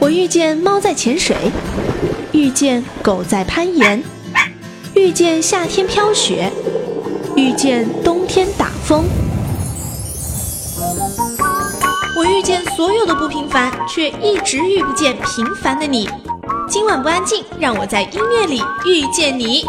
我遇见猫在潜水，遇见狗在攀岩，遇见夏天飘雪，遇见冬天打风。我遇见所有的不平凡，却一直遇不见平凡的你。今晚不安静，让我在音乐里遇见你。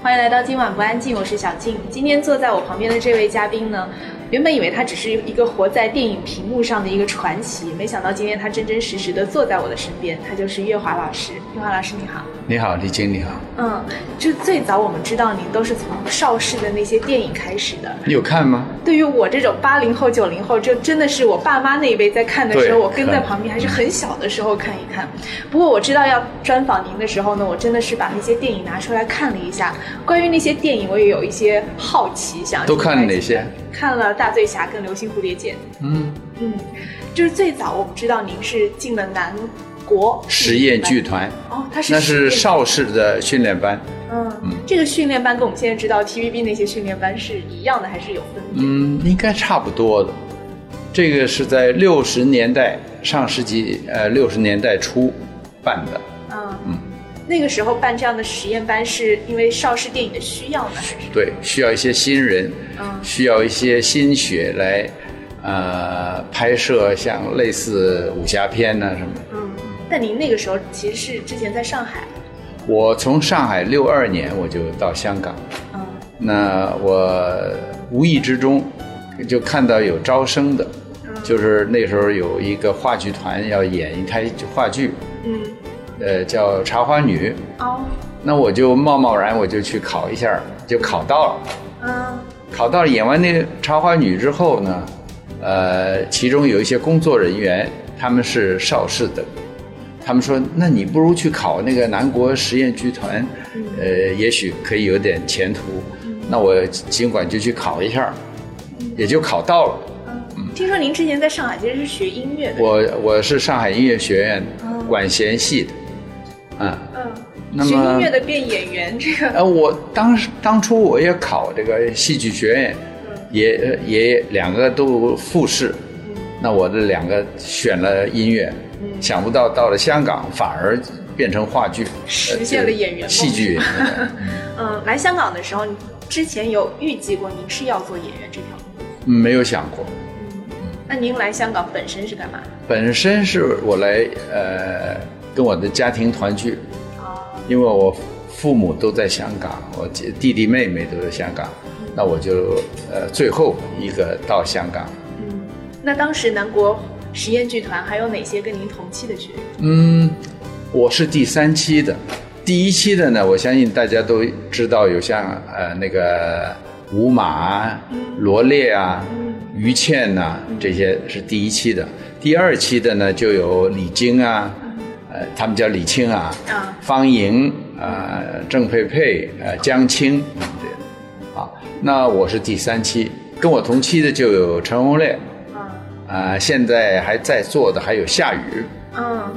欢迎来到今晚不安静，我是小静。今天坐在我旁边的这位嘉宾呢？原本以为他只是一个活在电影屏幕上的一个传奇，没想到今天他真真实实的坐在我的身边，他就是月华老师。清华老师你好，你好李晶你好，嗯，就最早我们知道您都是从邵氏的那些电影开始的，你有看吗？对于我这种八零后九零后，就真的是我爸妈那一辈在看的时候，我跟在旁边，还是很小的时候看一看。不过我知道要专访您的时候呢，我真的是把那些电影拿出来看了一下。关于那些电影，我也有一些好奇，想都看了哪些？看了《大醉侠》跟《流星蝴蝶剑》。嗯嗯，就是最早我们知道您是进了南。国实验剧团哦，它是那是邵氏的训练班。嗯，这个训练班跟我们现在知道 TVB 那些训练班是一样的，还是有分？嗯，应该差不多的。这个是在六十年代上世纪呃六十年代初办的。嗯嗯，那个时候办这样的实验班，是因为邵氏电影的需要吗？对，需要一些新人，需要一些新血来呃拍摄像类似武侠片呐什么。但您那个时候其实是之前在上海，我从上海六二年我就到香港，嗯，那我无意之中就看到有招生的，就是那时候有一个话剧团要演一台话剧，嗯，呃，叫《茶花女》哦，那我就贸贸然我就去考一下，就考到了，嗯，考到了演完那《茶花女》之后呢，呃，其中有一些工作人员他们是邵氏的。他们说：“那你不如去考那个南国实验剧团，呃，也许可以有点前途。那我尽管就去考一下，也就考到了。”听说您之前在上海其实是学音乐的。我我是上海音乐学院管弦系的，嗯嗯，学音乐的变演员这个。呃，我当时当初我也考这个戏剧学院，也也两个都复试，那我的两个选了音乐。想不到到了香港反而变成话剧，实现了演员戏剧 嗯，来香港的时候，之前有预计过，您是要做演员这条路？没有想过。嗯，那您来香港本身是干嘛？本身是我来呃跟我的家庭团聚。因为我父母都在香港，我弟弟妹妹都在香港，那我就呃最后一个到香港。嗯，那当时南国。实验剧团还有哪些跟您同期的剧？嗯，我是第三期的，第一期的呢，我相信大家都知道，有像呃那个吴马、罗列啊、于谦呐这些是第一期的。第二期的呢，就有李菁啊，呃，他们叫李青啊，方莹啊，郑佩佩啊，江青对，啊，那我是第三期，跟我同期的就有陈红烈。啊，现在还在座的还有夏雨，嗯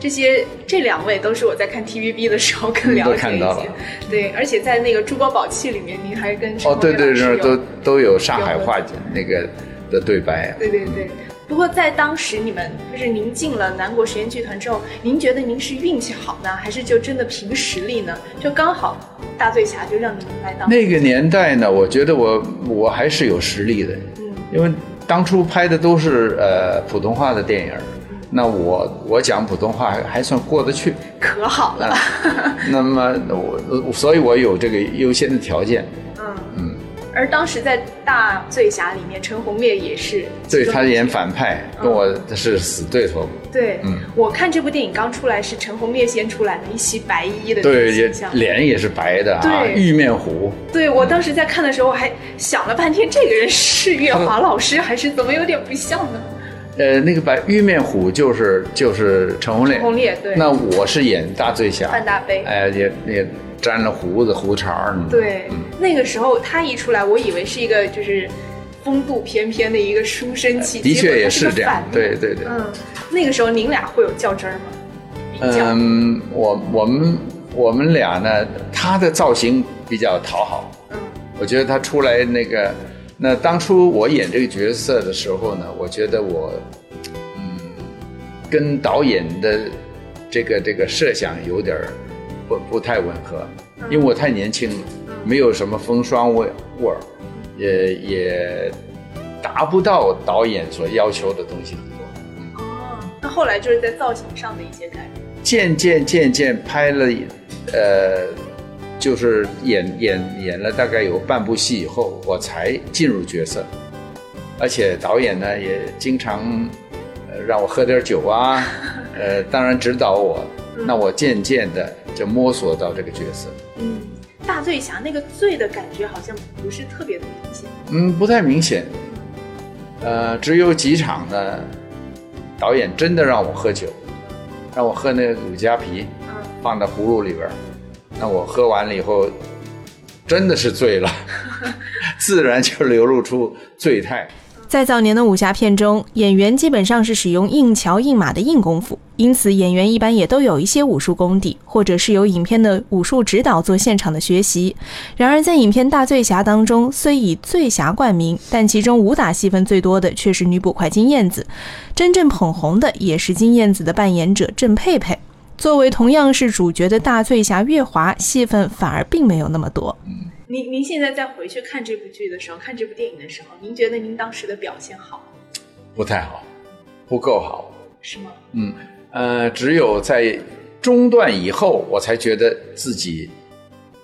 这些这两位都是我在看 TVB 的时候更了解了对，而且在那个《珠宝宝器》里面，您还跟哦，对对，都都有上海话那个的对白，对对对。不过在当时，你们就是您进了南国实验剧团之后，您觉得您是运气好呢，还是就真的凭实力呢？就刚好大醉侠就让您来到那个年代呢？我觉得我我还是有实力的，嗯，因为。当初拍的都是呃普通话的电影，那我我讲普通话还算过得去，可好了。那么我，所以我有这个优先的条件。嗯。而当时在《大醉侠》里面，陈红烈也是，对他演反派，跟我是死对头。对，我看这部电影刚出来是陈红烈先出来的，一袭白衣的，对，也脸也是白的，啊，玉面虎。对我当时在看的时候，我还想了半天，这个人是月华老师还是怎么？有点不像呢。呃，那个白玉面虎就是就是陈红烈，陈鸿烈对。那我是演大醉侠，范大悲，哎，也也。沾着胡子胡茬儿，对，那个时候他一出来，我以为是一个就是风度翩翩的一个书生气，的确也是这样，对对对。嗯，那个时候您俩会有较真儿吗？嗯，我我们我们俩呢，他的造型比较讨好，嗯，我觉得他出来那个，那当初我演这个角色的时候呢，我觉得我嗯跟导演的这个这个设想有点儿。不不太吻合，因为我太年轻了，没有什么风霜味味儿，也也达不到导演所要求的东西很多。哦，那后来就是在造型上的一些改变，渐渐渐渐拍了，呃，就是演演演了大概有半部戏以后，我才进入角色，而且导演呢也经常让我喝点酒啊，呃，当然指导我，那我渐渐的。就摸索到这个角色，嗯，大醉侠那个醉的感觉好像不是特别的明显，嗯，不太明显，呃，只有几场呢，导演真的让我喝酒，让我喝那个伏加皮，放在葫芦里边儿，那我喝完了以后，真的是醉了，自然就流露出醉态。在早年的武侠片中，演员基本上是使用硬桥硬马的硬功夫，因此演员一般也都有一些武术功底，或者是由影片的武术指导做现场的学习。然而，在影片《大醉侠》当中，虽以醉侠冠名，但其中武打戏份最多的却是女捕快金燕子，真正捧红的也是金燕子的扮演者郑佩佩。作为同样是主角的大醉侠月华，戏份反而并没有那么多。您您现在再回去看这部剧的时候，看这部电影的时候，您觉得您当时的表现好，不太好，不够好，是吗？嗯，呃，只有在中断以后，我才觉得自己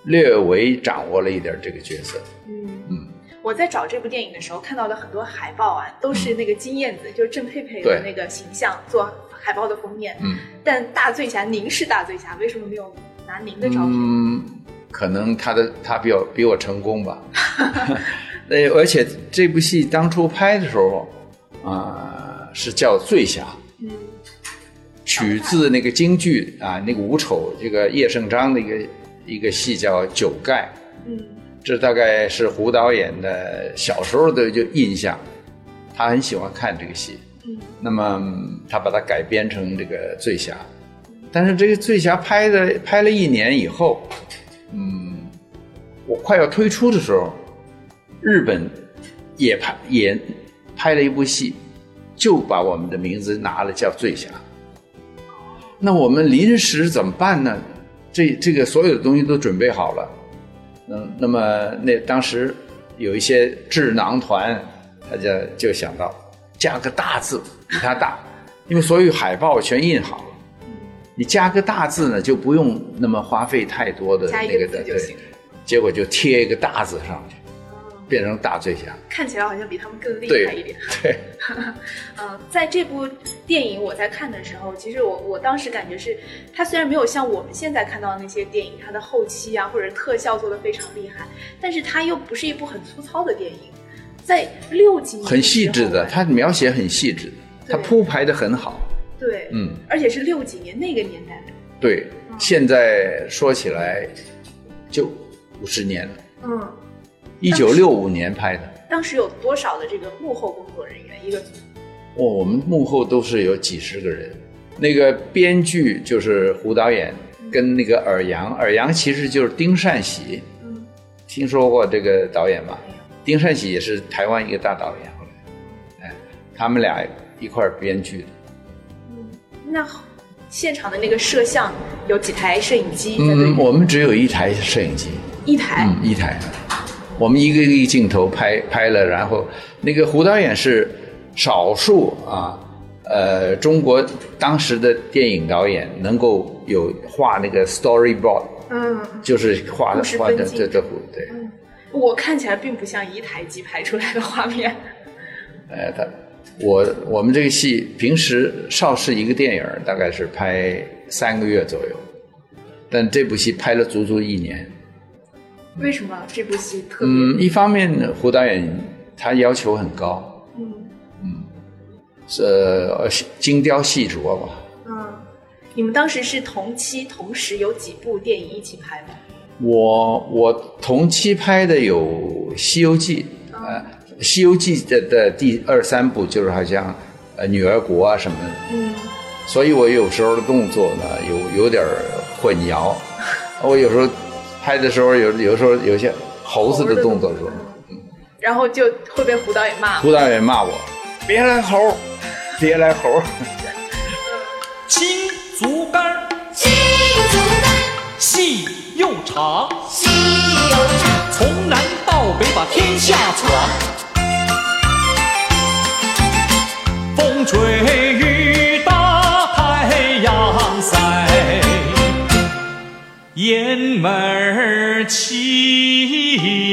略微掌握了一点这个角色。嗯嗯，我在找这部电影的时候，看到的很多海报啊，都是那个金燕子，就是郑佩佩的那个形象做海报的封面。嗯，但大醉侠，您是大醉侠，为什么没有拿您的照片？嗯，可能他的他比我比我成功吧，呃，而且这部戏当初拍的时候啊，是叫《醉侠》，嗯，取自那个京剧啊，那个武丑这个叶圣章一个一个戏叫《九盖》，嗯，这大概是胡导演的小时候的就印象，他很喜欢看这个戏，嗯，那么他把它改编成这个《醉侠》，但是这个《醉侠》拍的拍了一年以后。嗯，我快要推出的时候，日本也拍也拍了一部戏，就把我们的名字拿了叫《醉侠》。那我们临时怎么办呢？这这个所有的东西都准备好了，嗯，那么那当时有一些智囊团，他就就想到加个大字比它大，因为所有海报全印好。你加个大字呢，就不用那么花费太多的那个的，对，结果就贴一个大字上去，变成大最强，看起来好像比他们更厉害一点。对，呃，在这部电影我在看的时候，其实我我当时感觉是，它虽然没有像我们现在看到的那些电影，它的后期啊或者特效做的非常厉害，但是它又不是一部很粗糙的电影，在六级很细致的，它描写很细致，它铺排的很好。对，嗯，而且是六几年那个年代，对，现在说起来就五十年了，嗯，一九六五年拍的，当时有多少的这个幕后工作人员一个？组？哦，我们幕后都是有几十个人，那个编剧就是胡导演跟那个尔阳，尔阳其实就是丁善玺，嗯，听说过这个导演吧？丁善玺也是台湾一个大导演，后来，哎，他们俩一块儿编剧的。那现场的那个摄像有几台摄影机？嗯，我们只有一台摄影机，一台，一台。我们一个一个镜头拍拍了，然后那个胡导演是少数啊，呃，中国当时的电影导演能够有画那个 storyboard，嗯，就是画的画的这这幅，对。我看起来并不像一台机拍出来的画面。呃，他。我我们这个戏平时邵氏一个电影大概是拍三个月左右，但这部戏拍了足足一年。为什么这部戏特？嗯，一方面胡导演他要求很高。嗯嗯，是精雕细琢吧。嗯，你们当时是同期同时有几部电影一起拍吗？我我同期拍的有《西游记》啊。《西游记》的的第二三部就是好像，呃，女儿国啊什么的。嗯。所以我有时候的动作呢，有有点儿混淆。我有时候拍的时候有有时候有些猴子的动作做。然后就会被胡导演骂。胡导演骂我：“别来猴，别来猴。”青竹竿，青竹竿，细又长，细又长，从南到北把天下闯。吹雨打太阳晒，雁门情。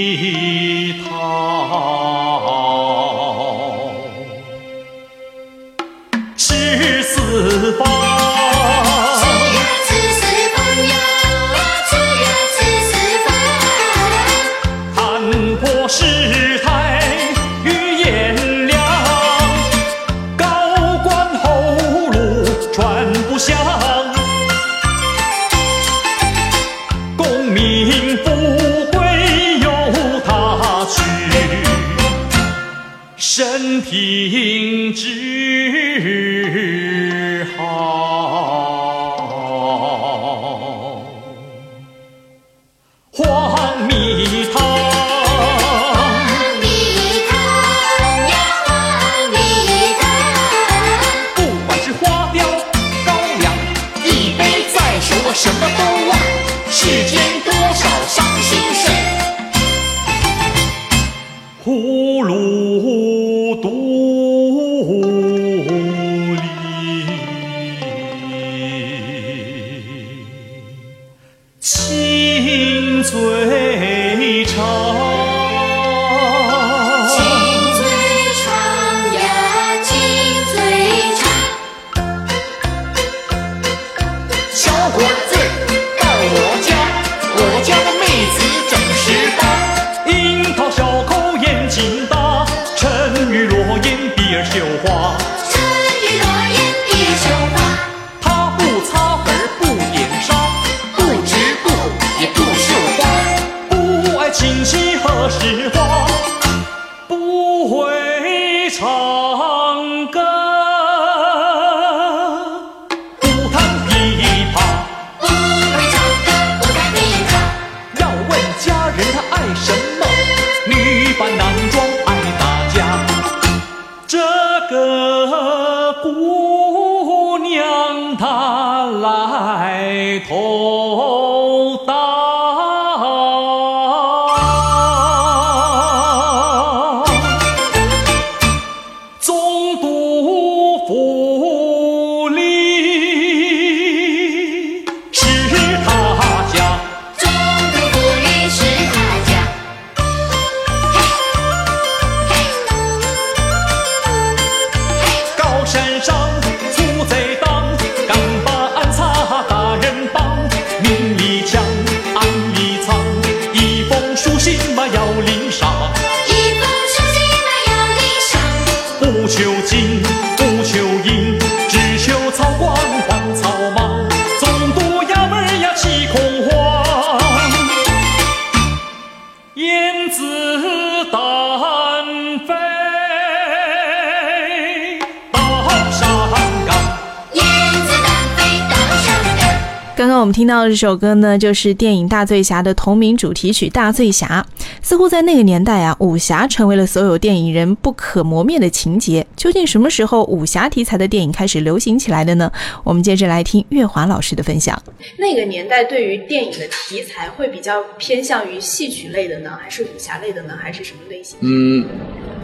那我们听到的这首歌呢，就是电影《大醉侠》的同名主题曲《大醉侠》。似乎在那个年代啊，武侠成为了所有电影人不可磨灭的情节。究竟什么时候武侠题材的电影开始流行起来的呢？我们接着来听月华老师的分享。那个年代对于电影的题材会比较偏向于戏曲类的呢，还是武侠类的呢，还是什么类型？嗯，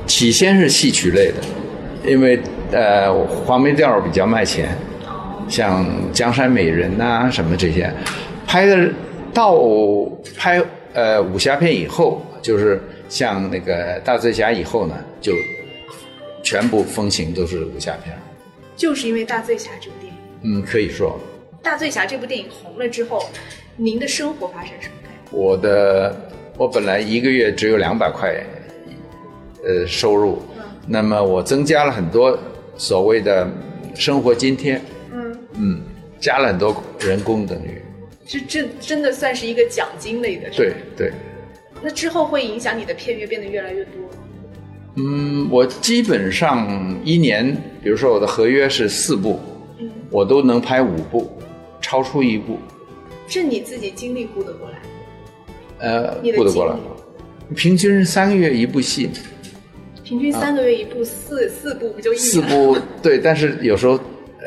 起先是戏曲类的，因为呃，黄梅调比较卖钱。像《江山美人》呐，什么这些，拍的到拍呃武侠片以后，就是像那个《大醉侠》以后呢，就全部风行都是武侠片。就是因为《大醉侠》这部电影。嗯，可以说。《大醉侠》这部电影红了之后，您的生活发生什么改变？我的，我本来一个月只有两百块，呃，收入。那么我增加了很多所谓的生活津贴。嗯，加了很多人工，等于这这真的算是一个奖金类的。对对。那之后会影响你的片约变得越来越多。嗯，我基本上一年，比如说我的合约是四部，我都能拍五部，超出一部。是你自己精力顾得过来？呃，顾得过来。平均是三个月一部戏。平均三个月一部，四四部不就一年？四部对，但是有时候。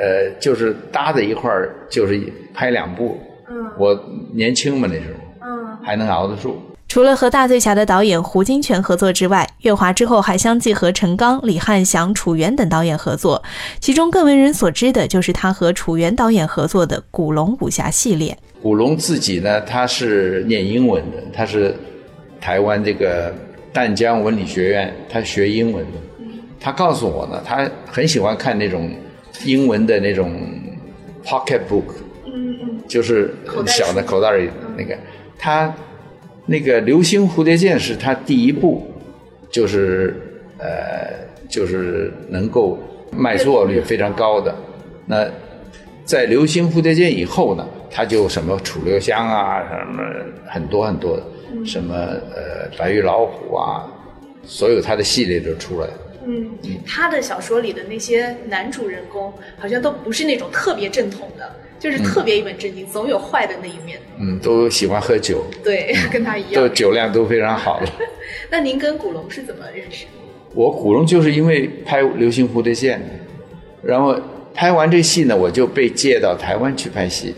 呃，就是搭在一块儿，就是拍两部。嗯，我年轻嘛那时候，嗯，还能熬得住。除了和大醉侠的导演胡金铨合作之外，月华之后还相继和陈刚、李汉祥、楚原等导演合作。其中更为人所知的就是他和楚原导演合作的古龙武侠系列。古龙自己呢，他是念英文的，他是台湾这个淡江文理学院，他学英文的。他告诉我呢，他很喜欢看那种。英文的那种 pocket book，就是很小的口袋里那个，它那个《流星蝴蝶剑》是它第一部，就是呃，就是能够卖座率非常高的。那在《流星蝴蝶剑》以后呢，它就什么楚留香啊，什么很多很多，什么呃白玉老虎啊，所有它的系列都出来。了。嗯，他的小说里的那些男主人公好像都不是那种特别正统的，就是特别一本正经，总有坏的那一面。嗯，都喜欢喝酒，对，跟他一样，酒量都非常好。的 那您跟古龙是怎么认识的？我古龙就是因为拍《流星蝴蝶剑》，然后拍完这戏呢，我就被借到台湾去拍戏，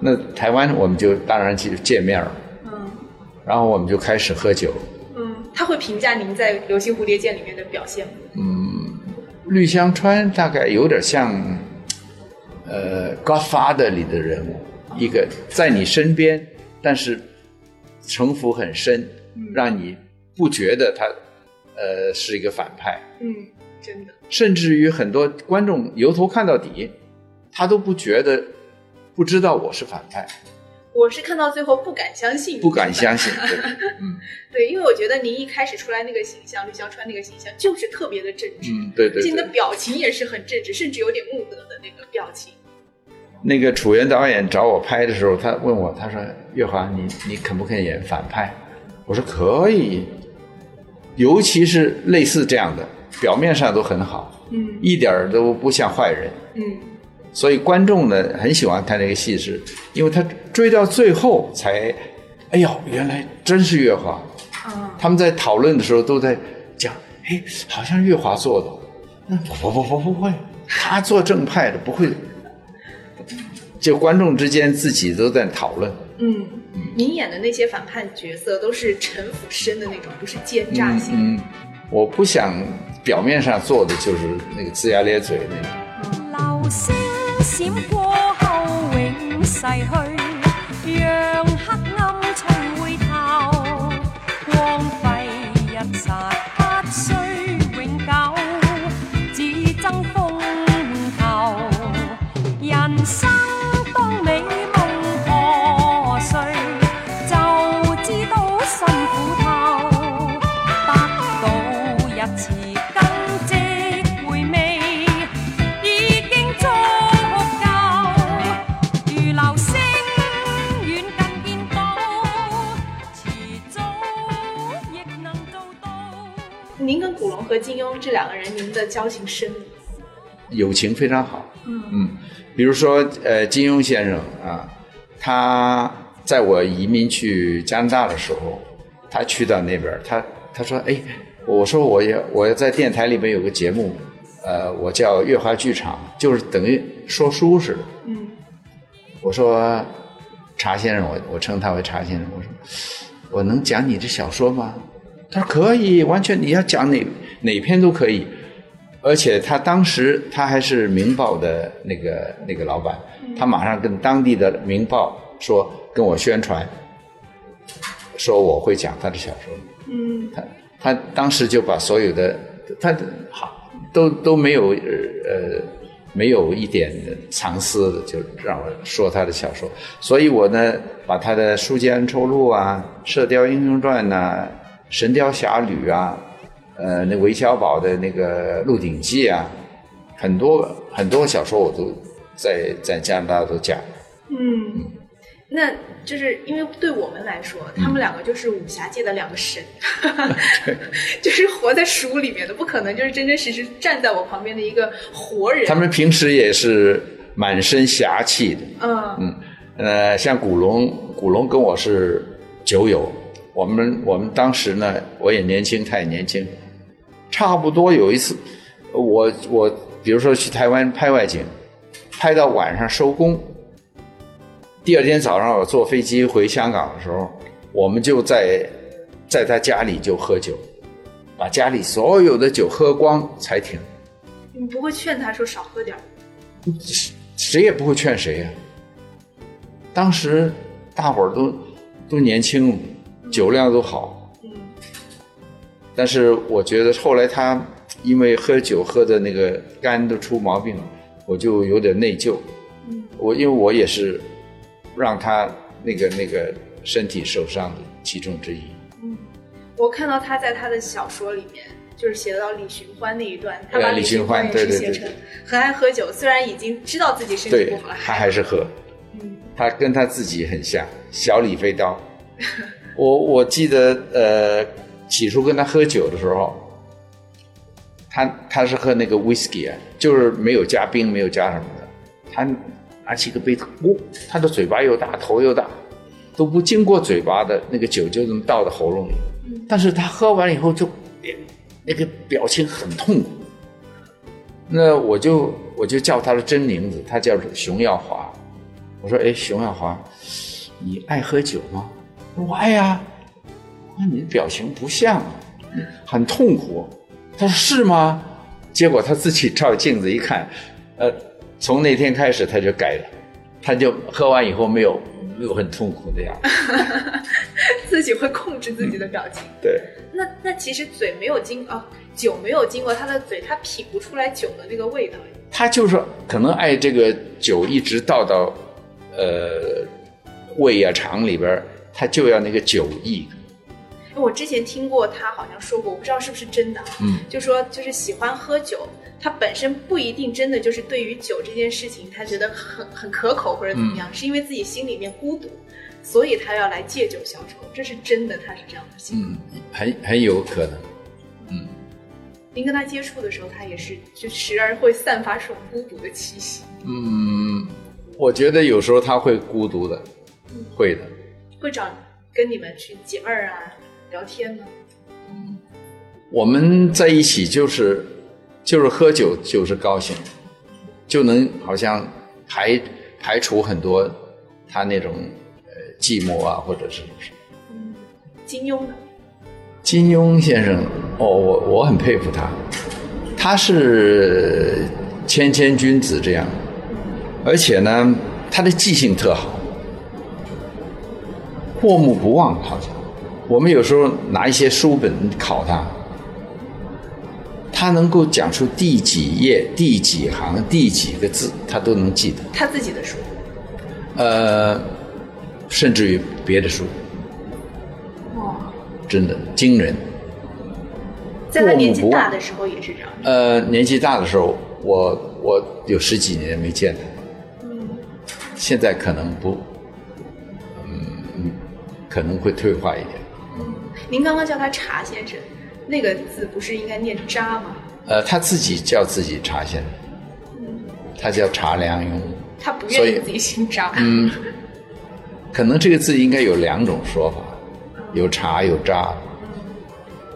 那台湾我们就当然就见面了。嗯，然后我们就开始喝酒。他会评价您在《流星蝴蝶剑》里面的表现吗？嗯，绿香川大概有点像，呃，《Godfather》里的人物，一个在你身边，但是城府很深，让你不觉得他，呃，是一个反派。嗯，真的。甚至于很多观众由头看到底，他都不觉得，不知道我是反派。我是看到最后不敢相信，不敢相信。对，因为我觉得您一开始出来那个形象，吕小川那个形象就是特别的正直。嗯，对对。您的表情也是很正直，甚至有点木讷的那个表情。那个楚原导演找我拍的时候，他问我，他说：“月华，你你肯不肯演反派？”我说：“可以，尤其是类似这样的，表面上都很好，嗯，一点都不像坏人，嗯。”所以观众呢很喜欢他那个戏是，因为他追到最后才，哎呦，原来真是月华。嗯。他们在讨论的时候都在讲，哎，好像月华做的。嗯。不不不不不会，他做正派的不会。就观众之间自己都在讨论。嗯。您演的那些反叛角色都是城府深的那种，不是奸诈型。嗯。我不想表面上做的就是那个龇牙咧嘴那种。老闪过后，永逝去。让的交情深，友情非常好。嗯嗯，比如说呃，金庸先生啊，他在我移民去加拿大的时候，他去到那边，他他说哎，我说我要我要在电台里面有个节目，呃，我叫月华剧场，就是等于说书似的。嗯，我说查先生，我我称他为查先生，我说我能讲你的小说吗？他说可以，完全你要讲哪哪篇都可以。而且他当时他还是《明报》的那个那个老板，他马上跟当地的《明报》说跟我宣传，说我会讲他的小说。嗯，他他当时就把所有的他好都都没有呃没有一点藏私，就让我说他的小说。所以我呢把他的《书剑恩仇录》啊《射雕英雄传》呐《神雕侠侣》啊。呃，那韦小宝的那个《鹿鼎记》啊，很多很多小说我都在在加拿大都讲。嗯，那就是因为对我们来说，他们两个就是武侠界的两个神，就是活在书里面的，不可能就是真真实实站在我旁边的一个活人。他们平时也是满身侠气的。嗯嗯呃，像古龙，古龙跟我是酒友，我们我们当时呢，我也年轻，他也年轻。差不多有一次，我我比如说去台湾拍外景，拍到晚上收工，第二天早上我坐飞机回香港的时候，我们就在在他家里就喝酒，把家里所有的酒喝光才停。你不会劝他说少喝点谁谁也不会劝谁呀。当时大伙儿都都年轻，酒量都好。但是我觉得后来他因为喝酒喝的那个肝都出毛病了，我就有点内疚。嗯，我因为我也是让他那个那个身体受伤的其中之一。嗯，我看到他在他的小说里面，就是写到李寻欢那一段，他把李寻欢对对对，很爱喝酒，虽然已经知道自己身体不好了，他还是喝。嗯，他跟他自己很像，小李飞刀。我我记得呃。起初跟他喝酒的时候，他他是喝那个 whisky 啊，就是没有加冰，没有加什么的。他拿起一个杯子，哦，他的嘴巴又大，头又大，都不经过嘴巴的那个酒就能倒到喉咙里。但是他喝完以后就，那个表情很痛苦。那我就我就叫他的真名字，他叫熊耀华。我说：“哎，熊耀华，你爱喝酒吗？”我爱呀。那你的表情不像，很痛苦。他说是吗？结果他自己照镜子一看，呃，从那天开始他就改了，他就喝完以后没有，没有很痛苦的样子。自己会控制自己的表情。对。那那其实嘴没有经啊，酒没有经过他的嘴，他品不出来酒的那个味道。他就是可能爱这个酒，一直倒到，呃，胃啊肠里边，他就要那个酒意。我之前听过他好像说过，我不知道是不是真的。嗯，就说就是喜欢喝酒，他本身不一定真的就是对于酒这件事情，他觉得很很可口或者怎么样，是因为自己心里面孤独，所以他要来借酒消愁，这是真的，他是这样的心理。嗯，很有可能。嗯，您跟他接触的时候，他也是就时而会散发出孤独的气息。嗯，我觉得有时候他会孤独的，会的，会找跟你们去解闷儿啊。聊天呢？嗯，我们在一起就是，就是喝酒，就是高兴，就能好像排排除很多他那种呃寂寞啊，或者是什么。嗯，金庸呢？金庸先生，哦，我我很佩服他，他是谦谦君子这样，而且呢，他的记性特好，过目不忘好像。我们有时候拿一些书本考他，他能够讲出第几页、第几行、第几个字，他都能记得。他自己的书。呃，甚至于别的书。哦。真的，惊人。在他年纪大的时候也是这样。呃，年纪大的时候，我我有十几年没见他。嗯。现在可能不，嗯，可能会退化一点。您刚刚叫他茶先生，那个字不是应该念渣吗？呃，他自己叫自己茶先生，他叫茶良庸，他不愿意自己姓渣。嗯，可能这个字应该有两种说法，有茶有渣。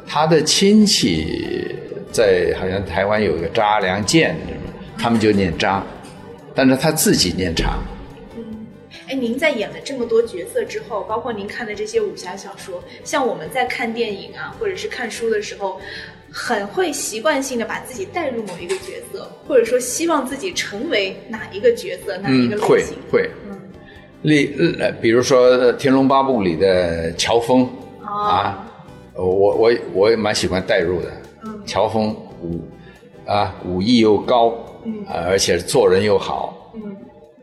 他的亲戚在好像台湾有一个查良健，他们就念渣，但是他自己念茶。您在演了这么多角色之后，包括您看的这些武侠小说，像我们在看电影啊，或者是看书的时候，很会习惯性的把自己带入某一个角色，或者说希望自己成为哪一个角色，哪一个类型？会会。嗯。例，比如说《天龙八部》里的乔峰啊，我我我也蛮喜欢代入的。嗯。乔峰武啊，武艺又高，而且做人又好。嗯。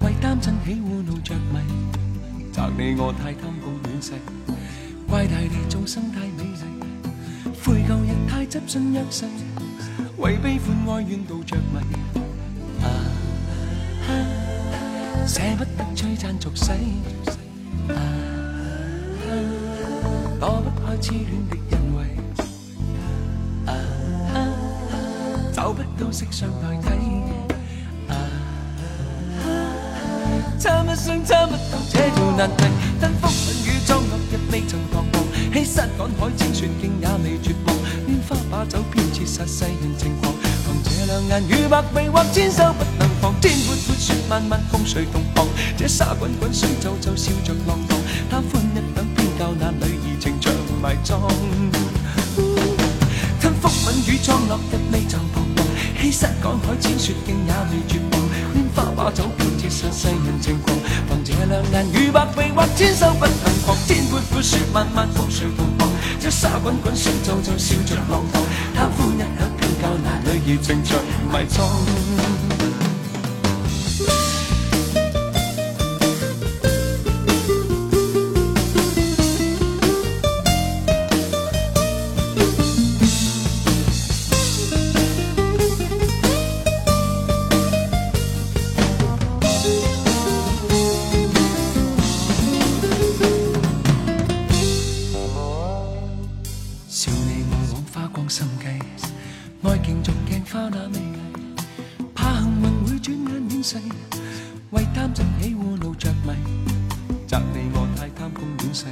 为担惊喜、欢怒着迷，责你我太贪功恋势，怪大地众生太美丽，悔旧日太执信一世，为悲欢哀怨妒着迷。啊，舍不得璀璨俗世。啊，躲不开痴恋的恩惠。啊，找不到色相代替。差不相差不相，这条难题。趁风吻雨，撞落日未曾彷徨。欺山赶海，穿雪徑也未绝望。拈花把酒，偏折煞世人情狂。凭这两眼，与百臂或千手不能防。天阔阔，雪漫漫，共誰同航？这沙滚滚，水皱皱，笑着浪荡。贪欢一響，偏教那女儿情长埋葬。趁风吻雨，撞落日未曾彷徨。欺山赶海，穿雪徑也未绝望。拈花把酒。接受世人情况。凭这两眼与百臂或千手不能防。天阔阔，雪漫漫，狂水狂浪，沙滚滚，水皱皱，笑着浪荡。贪欢一刻偏教那女儿情长埋葬。为贪嗔喜恶怒着迷，责你我太贪功恋势，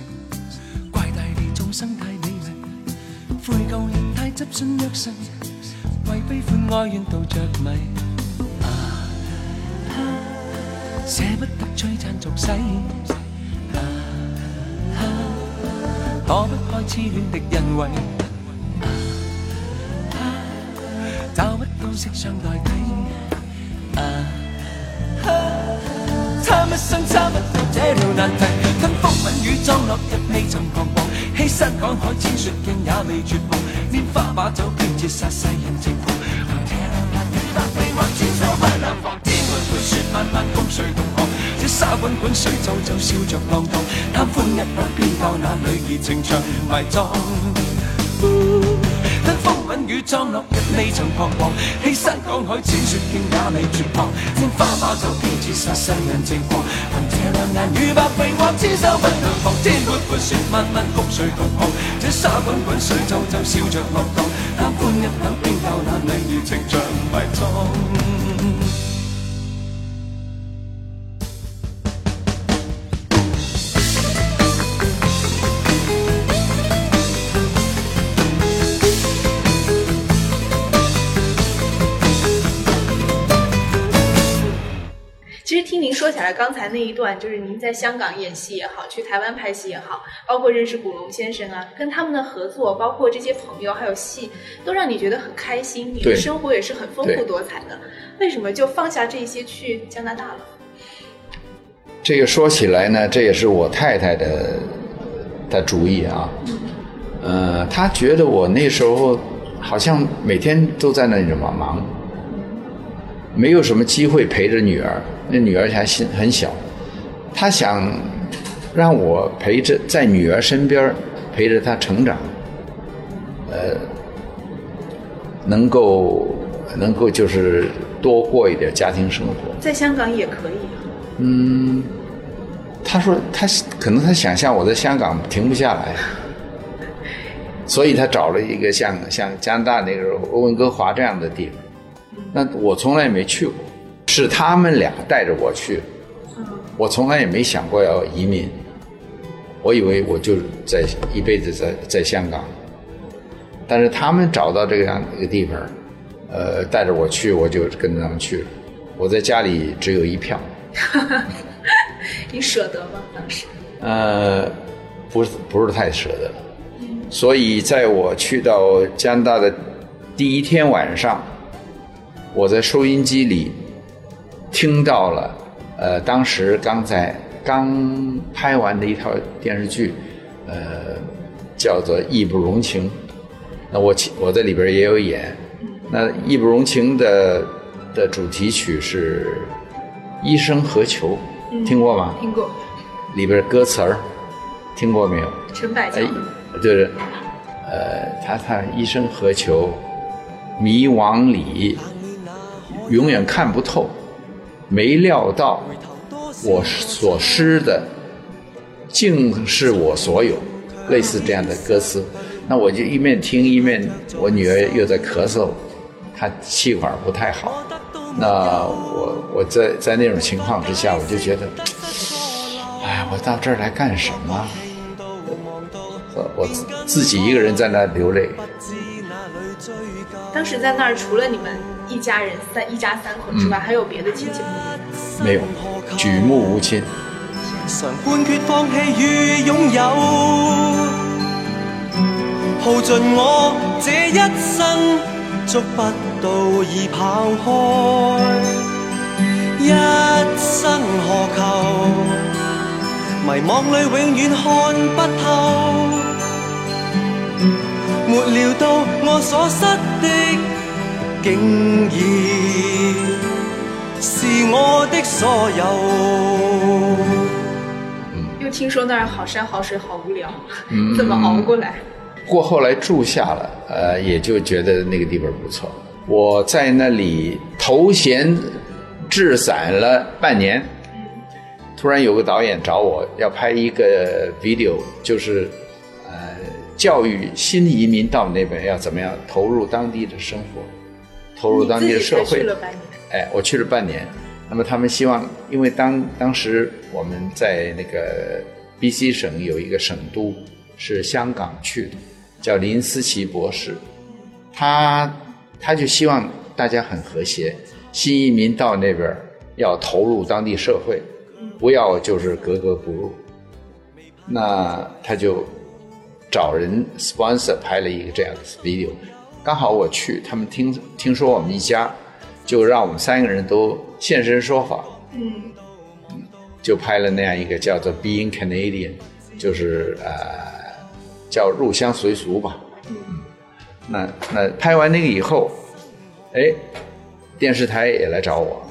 怪大地众生太美丽，悔旧日太执信约誓，为悲欢哀怨妒着迷。啊，舍不得璀璨俗世。啊，躲不开痴恋的恩惠。啊，找不到色相代替。啊。一生差不多，这条难题。吞风吻雨，装落日未曾彷徨，欺山赶海，千雪径也未绝望。拈花把酒，偏折煞世人情狂。天南地北，牵手不能放。天外飞雪漫漫，共谁同往？这沙滚滚，水皱皱，笑着浪荡。贪欢一刻，偏教那女儿情长埋葬。风雨苍落，日未曾彷徨。欺山赶海，千雪剑也未绝望。拈花把酒，偏折煞世人情狂。凭这两眼，与白臂，或千手不能防。天阔阔，雪漫漫，独睡独狂。这沙滚滚，水皱皱，笑着浪荡。贪欢一刻，教那女儿情像迷妆。听您说起来，刚才那一段就是您在香港演戏也好，去台湾拍戏也好，包括认识古龙先生啊，跟他们的合作，包括这些朋友还有戏，都让你觉得很开心。你的生活也是很丰富多彩的。为什么就放下这些去加拿大了？这个说起来呢，这也是我太太的的主意啊。嗯，她觉得我那时候好像每天都在那什么忙，没有什么机会陪着女儿。那女儿还心很小，她想让我陪着在女儿身边陪着她成长，呃，能够能够就是多过一点家庭生活。在香港也可以。嗯，他说他可能他想象我在香港停不下来，所以他找了一个像像加拿大那个温哥华这样的地方。那我从来没去过。是他们俩带着我去，我从来也没想过要移民，我以为我就在一辈子在在香港，但是他们找到这样一个地方，呃，带着我去，我就跟着他们去了。我在家里只有一票，你舍得吗？当时，呃，不是不是太舍得，所以在我去到加拿大的第一天晚上，我在收音机里。听到了，呃，当时刚才刚拍完的一套电视剧，呃，叫做《义不容情》，那我我在里边也有演。那《义不容情》的的主题曲是《一生何求》，听过吗？听过。里边歌词儿听过没有？陈百强。哎，就是，呃，他他一生何求，迷惘里永远看不透。没料到，我所失的，竟是我所有。类似这样的歌词，那我就一面听一面，我女儿又在咳嗽，她气管不太好。那我我在在那种情况之下，我就觉得，哎，我到这儿来干什么？我我自己一个人在那流泪。当时在那儿，除了你们。一家人三一家三口之外，嗯、还有别的亲戚吗？举目无亲。常判决放弃与拥有，耗尽我这一生，捉不到已跑开，一生何求？迷惘里永远看不透，没料到我所失的。是我的所有。又听说那儿好山好水，好无聊，怎么熬过来？过后来住下了，呃，也就觉得那个地方不错。我在那里头衔置散了半年，突然有个导演找我要拍一个 video，就是呃，教育新移民到那边要怎么样投入当地的生活。投入当地的社会，哎，我去了半年。那么他们希望，因为当当时我们在那个 B C 省有一个省都，是香港去的，叫林思齐博士，他他就希望大家很和谐，新移民到那边要投入当地社会，不要就是格格不入。那他就找人 sponsor 拍了一个这样的 video。刚好我去，他们听听说我们一家，就让我们三个人都现身说法，嗯，就拍了那样一个叫做《Being Canadian》，就是呃叫入乡随俗吧，嗯，那那拍完那个以后，哎，电视台也来找我，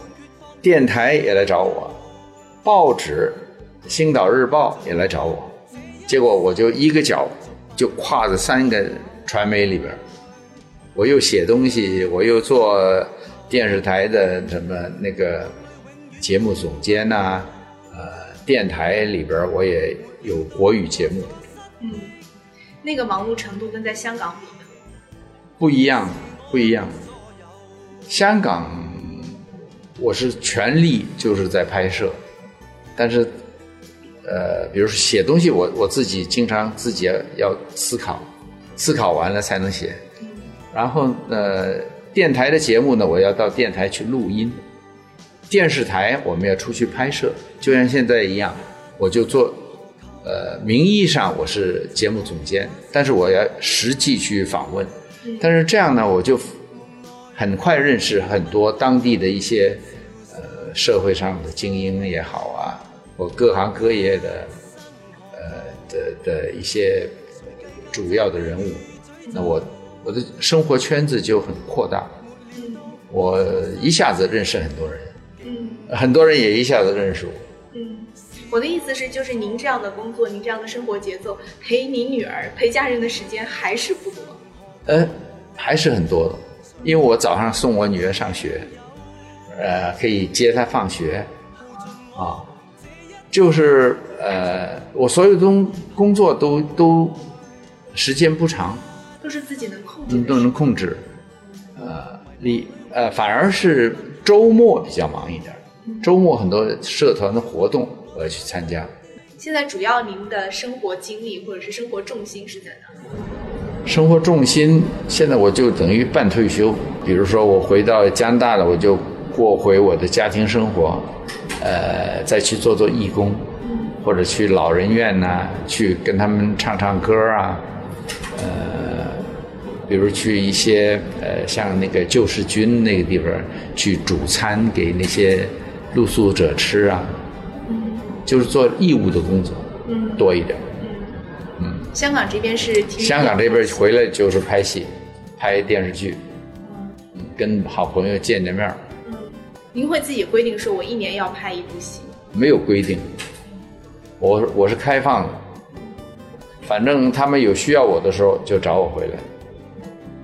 电台也来找我，报纸《星岛日报》也来找我，结果我就一个脚就跨在三个传媒里边。我又写东西，我又做电视台的什么那个节目总监呐，呃，电台里边我也有国语节目。嗯，那个忙碌程度跟在香港比呢？不一样，不一样。香港我是全力就是在拍摄，但是呃，比如说写东西，我我自己经常自己要要思考，思考完了才能写。然后呃，电台的节目呢，我要到电台去录音；电视台，我们要出去拍摄，就像现在一样，我就做，呃，名义上我是节目总监，但是我要实际去访问。但是这样呢，我就很快认识很多当地的一些呃社会上的精英也好啊，或各行各业的呃的的一些主要的人物。那我。我的生活圈子就很扩大，我一下子认识很多人，很多人也一下子认识我。我的意思是，就是您这样的工作，您这样的生活节奏，陪您女儿、陪家人的时间还是不多。呃，还是很多的，因为我早上送我女儿上学，呃，可以接她放学，啊，就是呃，我所有中工作都都时间不长，都是自己的。都能控制，呃，你呃，反而是周末比较忙一点，周末很多社团的活动我要去参加。现在主要您的生活经历或者是生活重心是在哪？生活重心现在我就等于半退休，比如说我回到加拿大了，我就过回我的家庭生活，呃，再去做做义工，或者去老人院呐，去跟他们唱唱歌啊，呃。比如去一些呃，像那个救世军那个地方去煮餐给那些露宿者吃啊，就是做义务的工作多一点。嗯，香港这边是？香港这边回来就是拍戏，拍电视剧，跟好朋友见见面嗯，您会自己规定说，我一年要拍一部戏？没有规定，我我是开放的，反正他们有需要我的时候就找我回来。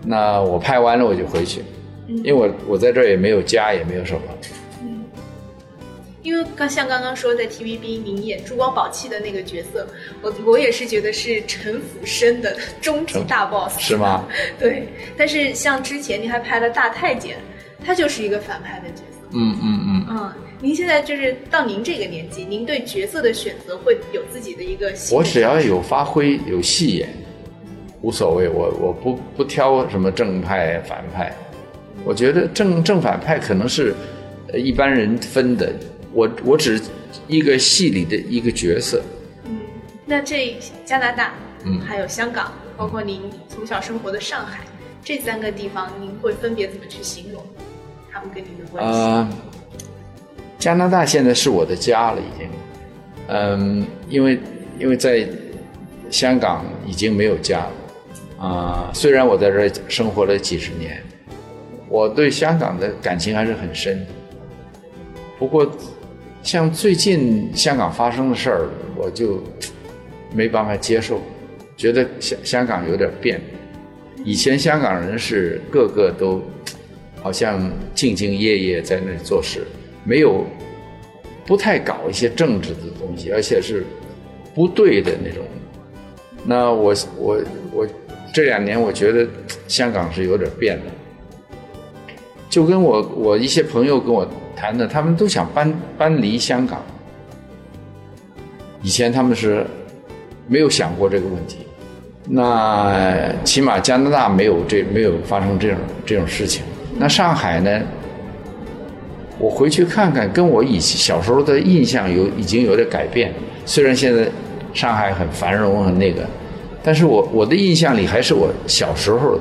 那我拍完了我就回去，因为我我在这儿也没有家也没有什么。嗯，因为刚像刚刚说在 TVB 您演《珠光宝气》的那个角色，我我也是觉得是陈辅生的终极大 BOSS 是吗？对，但是像之前您还拍了大太监，他就是一个反派的角色。嗯嗯嗯。嗯，您现在就是到您这个年纪，您对角色的选择会有自己的一个。我只要有发挥，有戏演。无所谓，我我不不挑什么正派反派，我觉得正正反派可能是，一般人分的。我我只是一个戏里的一个角色。嗯，那这加拿大，嗯，还有香港，包括您从小生活的上海，这三个地方，您会分别怎么去形容他们跟您的关系？嗯，加拿大现在是我的家了，已经。嗯，因为因为在香港已经没有家。了，啊，虽然我在这生活了几十年，我对香港的感情还是很深。不过，像最近香港发生的事儿，我就没办法接受，觉得香香港有点变。以前香港人是个个都好像兢兢业业在那里做事，没有不太搞一些政治的东西，而且是不对的那种。那我我我。这两年我觉得香港是有点变了，就跟我我一些朋友跟我谈的，他们都想搬搬离香港。以前他们是没有想过这个问题，那起码加拿大没有这没有发生这种这种事情。那上海呢？我回去看看，跟我以小时候的印象有已经有点改变。虽然现在上海很繁荣，很那个。但是我我的印象里还是我小时候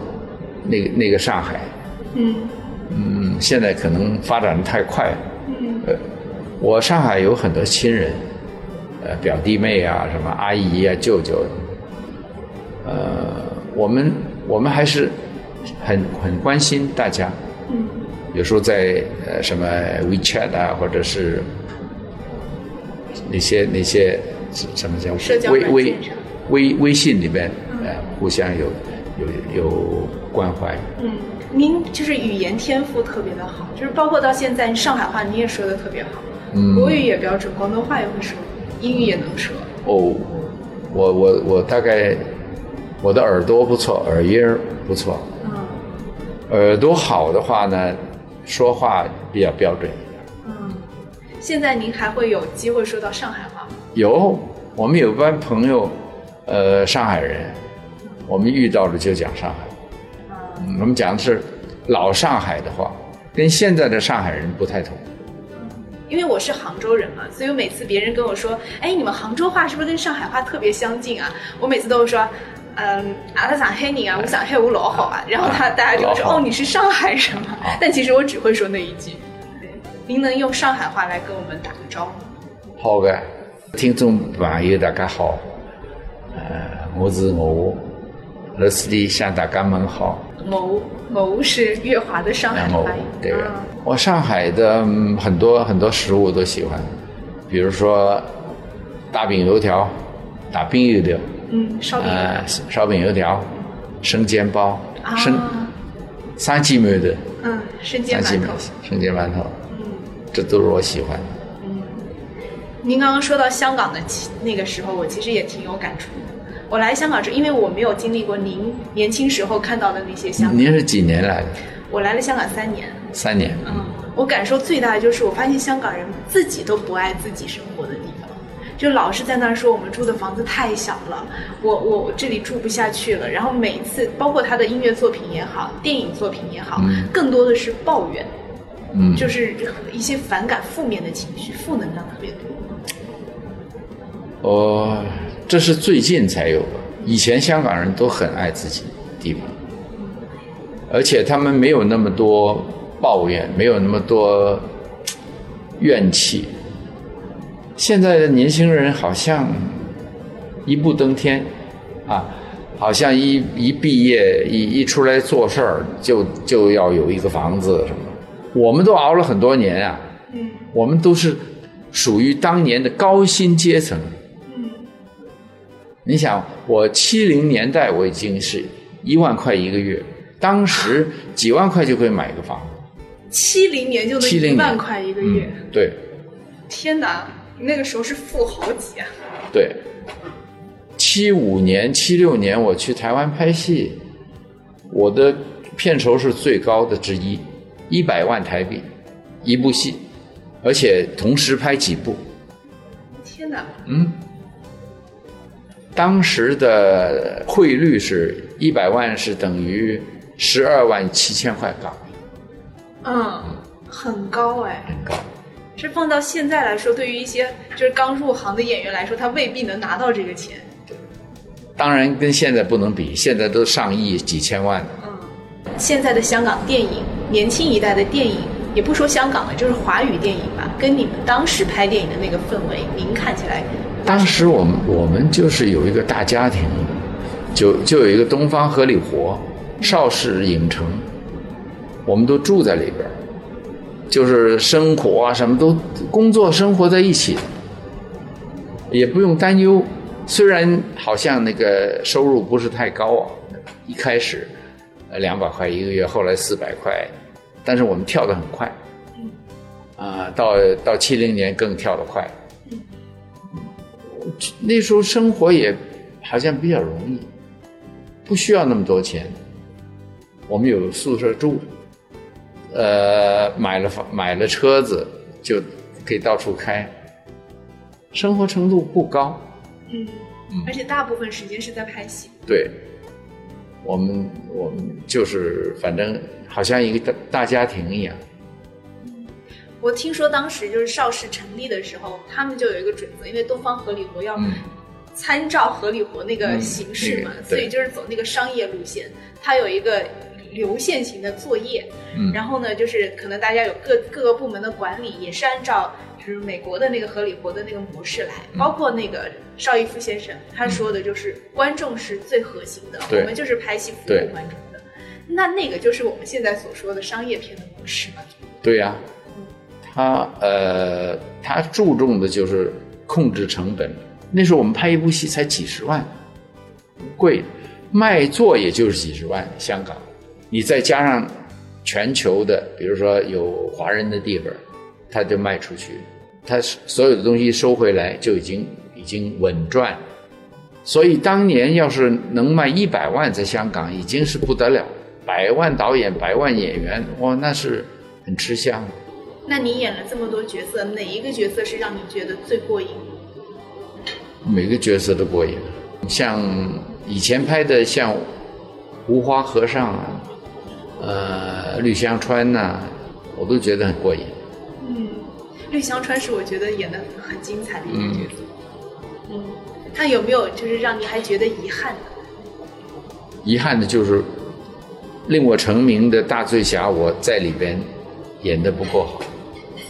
那个那个上海，嗯嗯，现在可能发展的太快了，嗯，呃，我上海有很多亲人，呃，表弟妹啊，什么阿姨啊，舅舅，呃，我们我们还是很很关心大家，嗯，有时候在呃什么 WeChat 啊，或者是那些那些什么叫微微。微微信里边，呃，互相有有有关怀。嗯，您就是语言天赋特别的好，就是包括到现在上海话你也说的特别好，国语也标准，广东话也会说，英语也能说。哦，我我我大概我的耳朵不错，耳音不错。嗯，耳朵好的话呢，说话比较标准。一点。嗯，现在您还会有机会说到上海话吗？有，我们有一班朋友。呃，上海人，我们遇到了就讲上海，嗯，我们讲的是老上海的话，跟现在的上海人不太同。因为我是杭州人嘛，所以我每次别人跟我说：“哎，你们杭州话是不是跟上海话特别相近啊？”我每次都会说：“嗯，阿拉想黑你啊，我想黑我老好啊。”然后他大家就说：“哦，你是上海人吗？”但其实我只会说那一句。您能用上海话来跟我们打个招呼？好的，听众朋友，大家好。呃，我是我，罗斯利向大家问好。我我是月华的上海话，对的。我上海的很多很多食物都喜欢，比如说大饼油条，大饼油条。嗯，烧饼。呃，烧饼油条，生煎包，生三斤梅的。嗯，生煎。馒头，生煎馒头。嗯，这都是我喜欢的。嗯，您刚刚说到香港的那个时候，我其实也挺有感触。我来香港是，因为我没有经历过您年轻时候看到的那些香港。您是几年来的？我来了香港三年。三年。嗯，我感受最大的就是，我发现香港人自己都不爱自己生活的地方，就老是在那儿说我们住的房子太小了，我我这里住不下去了。然后每次，包括他的音乐作品也好，电影作品也好，更多的是抱怨，嗯，就是一些反感、负面的情绪，负能量特别多。哦。这是最近才有的，以前香港人都很爱自己地方，而且他们没有那么多抱怨，没有那么多怨气。现在的年轻人好像一步登天，啊，好像一一毕业一一出来做事儿，就就要有一个房子什么。我们都熬了很多年啊，嗯，我们都是属于当年的高薪阶层。你想，我七零年代我已经是一万块一个月，当时几万块就可以买一个房。七零年就能一万块一个月，对。天哪，那个时候是富豪级啊！对。七五年、七六年我去台湾拍戏，我的片酬是最高的之一，一百万台币，一部戏，而且同时拍几部。天哪！嗯。当时的汇率是一百万是等于十二万七千块港币。嗯，很高哎，很高。这放到现在来说，对于一些就是刚入行的演员来说，他未必能拿到这个钱。对，当然跟现在不能比，现在都上亿几千万了。嗯，现在的香港电影，年轻一代的电影，也不说香港了，就是华语电影吧，跟你们当时拍电影的那个氛围，您看起来。当时我们我们就是有一个大家庭，就就有一个东方荷里活、邵氏影城，我们都住在里边就是生活啊什么都工作生活在一起，也不用担忧。虽然好像那个收入不是太高啊，一开始，呃两百块一个月，后来四百块，但是我们跳得很快。啊，到到七零年更跳得快。那时候生活也好像比较容易，不需要那么多钱。我们有宿舍住，呃，买了房，买了车子就可以到处开，生活程度不高。嗯，而且大部分时间是在拍戏。对，我们我们就是反正好像一个大大家庭一样。我听说当时就是邵氏成立的时候，他们就有一个准则，因为东方合理活要参照合理活那个形式嘛，所以就是走那个商业路线。它有一个流线型的作业，然后呢，就是可能大家有各各个部门的管理，也是按照就是美国的那个合理活的那个模式来。包括那个邵逸夫先生他说的就是观众是最核心的，我们就是拍戏服务观众的。那那个就是我们现在所说的商业片的模式嘛？对呀。他呃，他注重的就是控制成本。那时候我们拍一部戏才几十万，贵，卖座也就是几十万。香港，你再加上全球的，比如说有华人的地方，他就卖出去，他所有的东西收回来就已经已经稳赚。所以当年要是能卖一百万，在香港已经是不得了，百万导演、百万演员，哇，那是很吃香。那你演了这么多角色，哪一个角色是让你觉得最过瘾？每个角色都过瘾，像以前拍的像无花和尚啊，呃，绿香川呐，我都觉得很过瘾。嗯，绿香川是我觉得演的很精彩的一个角色。嗯，他有没有就是让你还觉得遗憾的？遗憾的就是令我成名的大醉侠，我在里边演的不够好。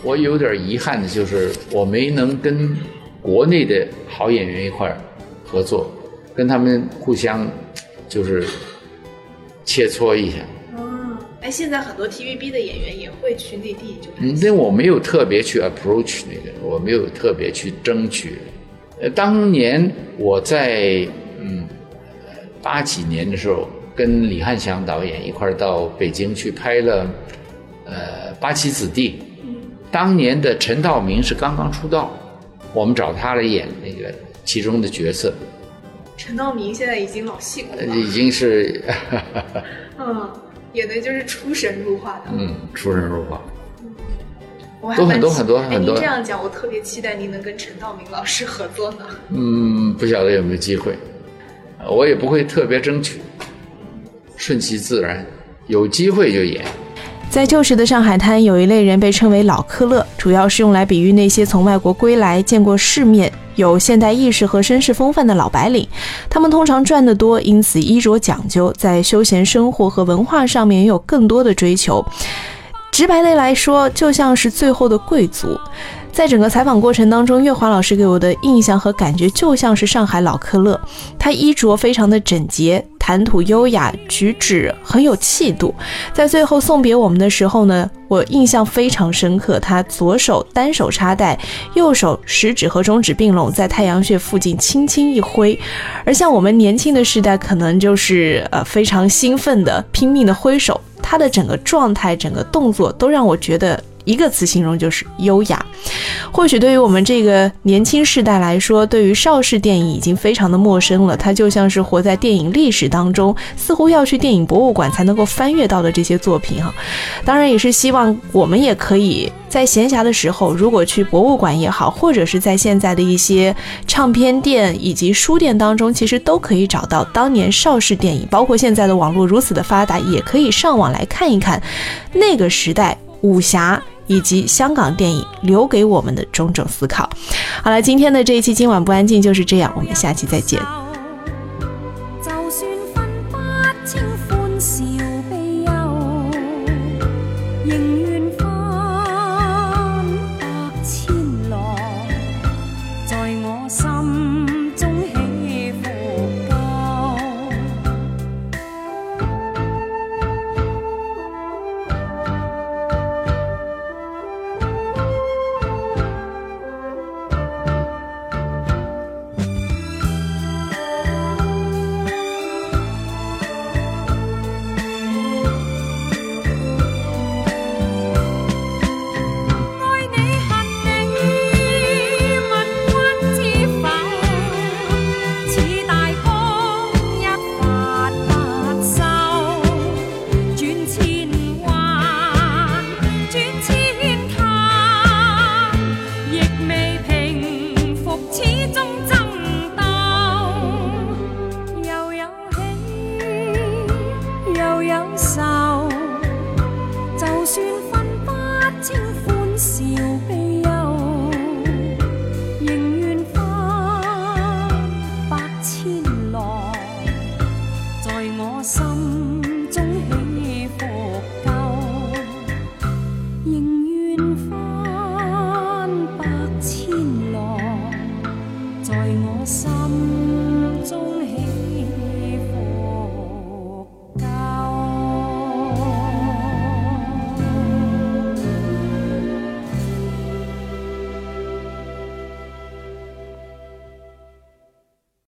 我有点遗憾的就是我没能跟国内的好演员一块儿合作，跟他们互相就是切磋一下。哦，哎，现在很多 TVB 的演员也会去内地，就嗯，因为我没有特别去 approach 那个，我没有特别去争取。呃，当年我在嗯八几年的时候，跟李翰祥导演一块儿到北京去拍了呃《八旗子弟》。当年的陈道明是刚刚出道，我们找他来演那个其中的角色。陈道明现在已经老戏骨了。已经是，嗯，演的就是出神入化的。嗯，出神入化。嗯，都很多很多很多。您这样讲，我特别期待您能跟陈道明老师合作呢。嗯，不晓得有没有机会，我也不会特别争取，顺其自然，有机会就演。在旧时的上海滩，有一类人被称为“老科勒”，主要是用来比喻那些从外国归来、见过世面、有现代意识和绅士风范的老白领。他们通常赚得多，因此衣着讲究，在休闲生活和文化上面也有更多的追求。直白的来说，就像是最后的贵族。在整个采访过程当中，月华老师给我的印象和感觉就像是上海老科勒，他衣着非常的整洁。谈吐优雅，举止很有气度。在最后送别我们的时候呢，我印象非常深刻。他左手单手插袋，右手食指和中指并拢，在太阳穴附近轻轻一挥。而像我们年轻的时代，可能就是呃非常兴奋的拼命的挥手。他的整个状态，整个动作都让我觉得。一个词形容就是优雅，或许对于我们这个年轻世代来说，对于邵氏电影已经非常的陌生了。它就像是活在电影历史当中，似乎要去电影博物馆才能够翻阅到的这些作品哈。当然也是希望我们也可以在闲暇的时候，如果去博物馆也好，或者是在现在的一些唱片店以及书店当中，其实都可以找到当年邵氏电影，包括现在的网络如此的发达，也可以上网来看一看那个时代武侠。以及香港电影留给我们的种种思考。好了，今天的这一期今晚不安静就是这样，我们下期再见。